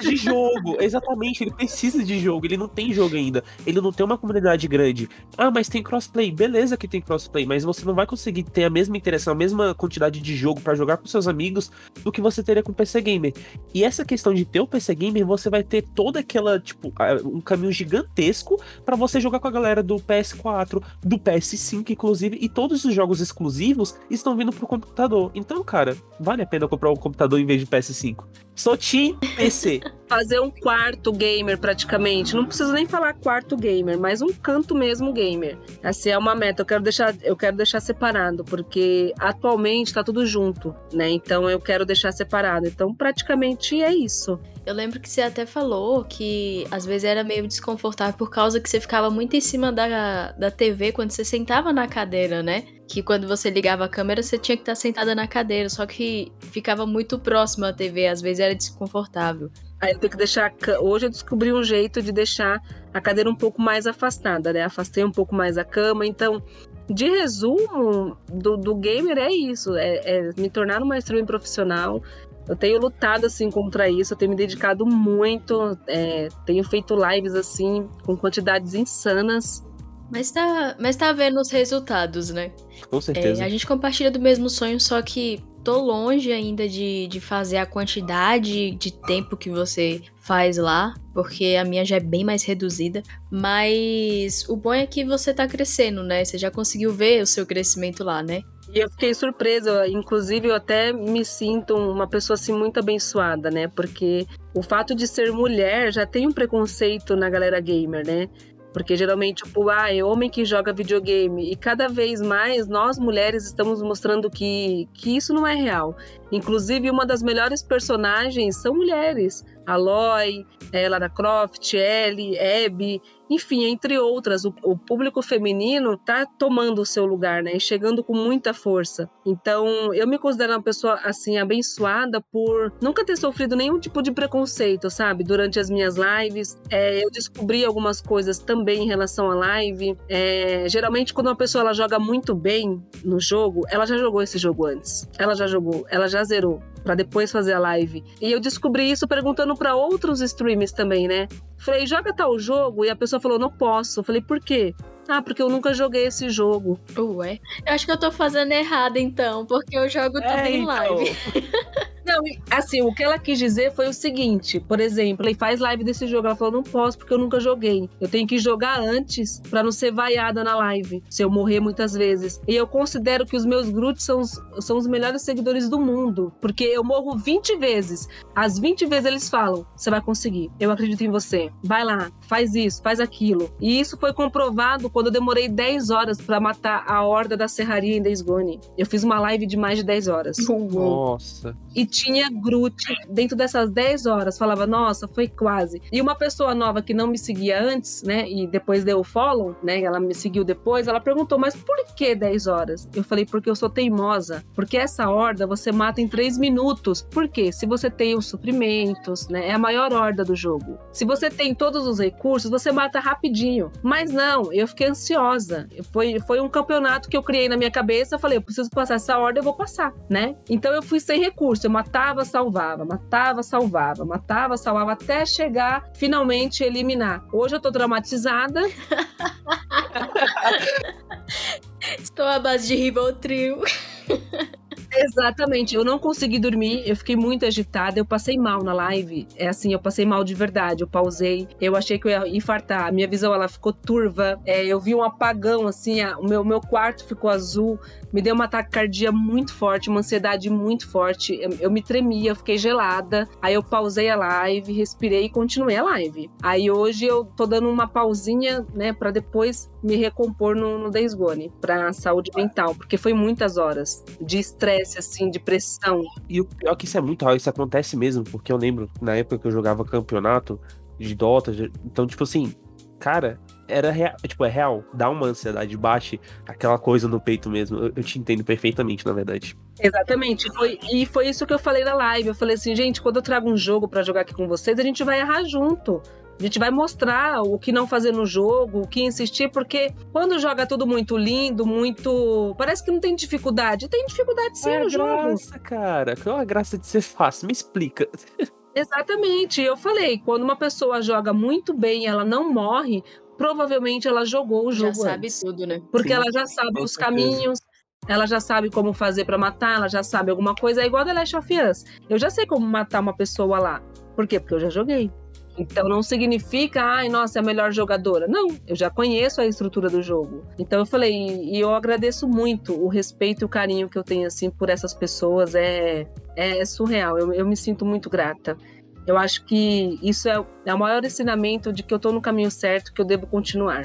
De jogo, <laughs> exatamente. Ele precisa de jogo. Ele não tem jogo ainda. Ele não tem uma comunidade grande. Ah, mas tem crossplay. Beleza que tem crossplay, mas você não vai conseguir ter a mesma interação, a mesma quantidade de jogo para jogar com seus amigos do que você teria com o PC Gamer. E essa questão de ter o PC Gamer, você vai ter toda aquela, tipo, um caminho gigantesco para você jogar com a galera do PS4, do PS5, inclusive, e todos os jogos exclusivos estão vindo pro computador. Então, cara, vale a pena comprar um computador em vez de PS5. Sou Team PC. Fazer um quarto gamer praticamente. Não preciso nem falar quarto gamer, mas um canto mesmo gamer. Essa é uma meta. Eu quero deixar, eu quero deixar separado, porque atualmente tá tudo junto, né? Então eu quero deixar separado. Então praticamente é isso. Eu lembro que você até falou que às vezes era meio desconfortável por causa que você ficava muito em cima da, da TV quando você sentava na cadeira, né? Que quando você ligava a câmera você tinha que estar sentada na cadeira, só que ficava muito próximo à TV, às vezes era desconfortável. Aí eu tenho que deixar. Hoje eu descobri um jeito de deixar a cadeira um pouco mais afastada, né? Afastei um pouco mais a cama, então de resumo do, do gamer é isso: é, é, me tornar uma streamer profissional, eu tenho lutado assim contra isso, eu tenho me dedicado muito, é, tenho feito lives assim com quantidades insanas. Mas tá, mas tá vendo os resultados, né? Com certeza. É, a gente compartilha do mesmo sonho, só que tô longe ainda de, de fazer a quantidade de tempo que você faz lá, porque a minha já é bem mais reduzida. Mas o bom é que você tá crescendo, né? Você já conseguiu ver o seu crescimento lá, né? E eu fiquei surpresa, inclusive eu até me sinto uma pessoa assim muito abençoada, né? Porque o fato de ser mulher já tem um preconceito na galera gamer, né? Porque geralmente, tipo, ah, é homem que joga videogame. E cada vez mais nós mulheres estamos mostrando que, que isso não é real. Inclusive, uma das melhores personagens são mulheres. Aloy, é, Lara Croft, Ellie, Abby, enfim, entre outras. O, o público feminino está tomando o seu lugar, né? chegando com muita força. Então, eu me considero uma pessoa, assim, abençoada por nunca ter sofrido nenhum tipo de preconceito, sabe? Durante as minhas lives. É, eu descobri algumas coisas também em relação à live. É, geralmente, quando uma pessoa ela joga muito bem no jogo, ela já jogou esse jogo antes. Ela já jogou, ela já zerou para depois fazer a live. E eu descobri isso perguntando para outros streamers também, né? Falei, joga tal jogo? E a pessoa falou, não posso. Eu falei, por quê? Ah, porque eu nunca joguei esse jogo. Ué, eu acho que eu tô fazendo errado então, porque eu jogo tudo é, em então. live. <laughs> Não, assim, o que ela quis dizer foi o seguinte: por exemplo, ele faz live desse jogo. Ela falou: não posso porque eu nunca joguei. Eu tenho que jogar antes para não ser vaiada na live, se eu morrer muitas vezes. E eu considero que os meus Groots são os, são os melhores seguidores do mundo, porque eu morro 20 vezes. As 20 vezes eles falam: você vai conseguir, eu acredito em você. Vai lá, faz isso, faz aquilo. E isso foi comprovado quando eu demorei 10 horas para matar a horda da serraria em Days Gone. Eu fiz uma live de mais de 10 horas. Nossa. E tinha Groot dentro dessas 10 horas. Falava, nossa, foi quase. E uma pessoa nova que não me seguia antes, né? E depois deu o follow, né? Ela me seguiu depois. Ela perguntou, mas por que 10 horas? Eu falei, porque eu sou teimosa. Porque essa horda você mata em 3 minutos. Por quê? Se você tem os suprimentos, né? É a maior horda do jogo. Se você tem todos os recursos, você mata rapidinho. Mas não, eu fiquei ansiosa. Foi, foi um campeonato que eu criei na minha cabeça. Eu falei, eu preciso passar essa horda, eu vou passar, né? Então eu fui sem recurso. Eu matava, salvava, matava, salvava, matava, salvava, até chegar finalmente eliminar. Hoje eu tô traumatizada. <laughs> Estou à base de Rivotril. <laughs> Exatamente, eu não consegui dormir, eu fiquei muito agitada, eu passei mal na live. É assim, eu passei mal de verdade, eu pausei, eu achei que eu ia infartar, a minha visão ela ficou turva, é, eu vi um apagão, assim, a, o meu, meu quarto ficou azul, me deu uma taquicardia muito forte, uma ansiedade muito forte, eu, eu me tremia, eu fiquei gelada, aí eu pausei a live, respirei e continuei a live. Aí hoje eu tô dando uma pausinha, né, para depois me recompor no, no Days Gone, pra saúde mental, porque foi muitas horas de estresse estresse, assim, de pressão. E o pior é que isso é muito real, isso acontece mesmo, porque eu lembro, na época que eu jogava campeonato de Dota, então, tipo assim, cara, era real, tipo, é real, dá uma ansiedade, bate aquela coisa no peito mesmo. Eu, eu te entendo perfeitamente, na verdade. Exatamente. Foi, e foi isso que eu falei na live. Eu falei assim, gente, quando eu trago um jogo para jogar aqui com vocês, a gente vai errar junto. A gente vai mostrar o que não fazer no jogo, o que insistir, porque quando joga tudo muito lindo, muito. Parece que não tem dificuldade. Tem dificuldade sim é no jogo. graça, cara. Qual é a graça de ser fácil? Me explica. <laughs> Exatamente. Eu falei, quando uma pessoa joga muito bem e ela não morre, provavelmente ela jogou o jogo. Já sabe antes. tudo, né? Porque Sim, ela já sabe os certeza. caminhos, ela já sabe como fazer pra matar, ela já sabe alguma coisa. É igual The Last of Us. Eu já sei como matar uma pessoa lá. Por quê? Porque eu já joguei. Então não significa, ai, nossa, é a melhor jogadora. Não, eu já conheço a estrutura do jogo. Então eu falei, e eu agradeço muito o respeito e o carinho que eu tenho, assim, por essas pessoas. É, é surreal. Eu, eu me sinto muito grata. Eu acho que isso é, é o maior ensinamento de que eu tô no caminho certo, que eu devo continuar.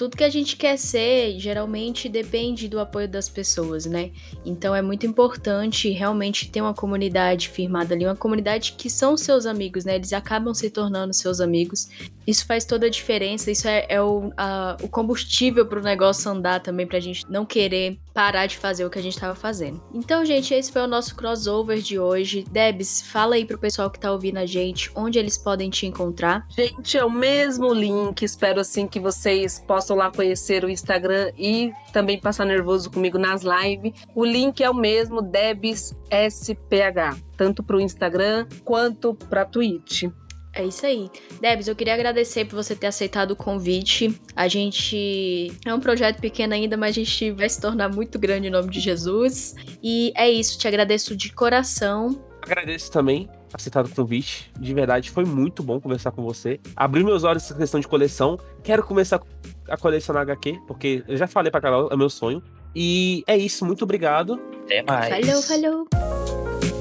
Tudo que a gente quer ser, geralmente depende do apoio das pessoas, né? Então é muito importante realmente ter uma comunidade firmada ali, uma comunidade que são seus amigos, né? Eles acabam se tornando seus amigos. Isso faz toda a diferença, isso é, é o, a- o combustível pro negócio andar também, pra gente não querer parar de fazer o que a gente tava fazendo. Então, gente, esse foi o nosso crossover de hoje. Debs, fala aí pro pessoal que tá ouvindo a gente onde eles podem te encontrar. Gente, é o mesmo link. Espero assim que vocês possam lá conhecer o Instagram e também passar nervoso comigo nas lives. O link é o mesmo, Debs SPH, tanto para o Instagram quanto para Twitch. É isso aí. Debs, eu queria agradecer por você ter aceitado o convite. A gente é um projeto pequeno ainda, mas a gente vai se tornar muito grande em nome de Jesus. E é isso, te agradeço de coração. Agradeço também aceitado o convite. De verdade, foi muito bom conversar com você. Abriu meus olhos essa questão de coleção. Quero começar a colecionar HQ, porque eu já falei pra Carol, é meu sonho. E é isso, muito obrigado. Até mais. Falou, falou.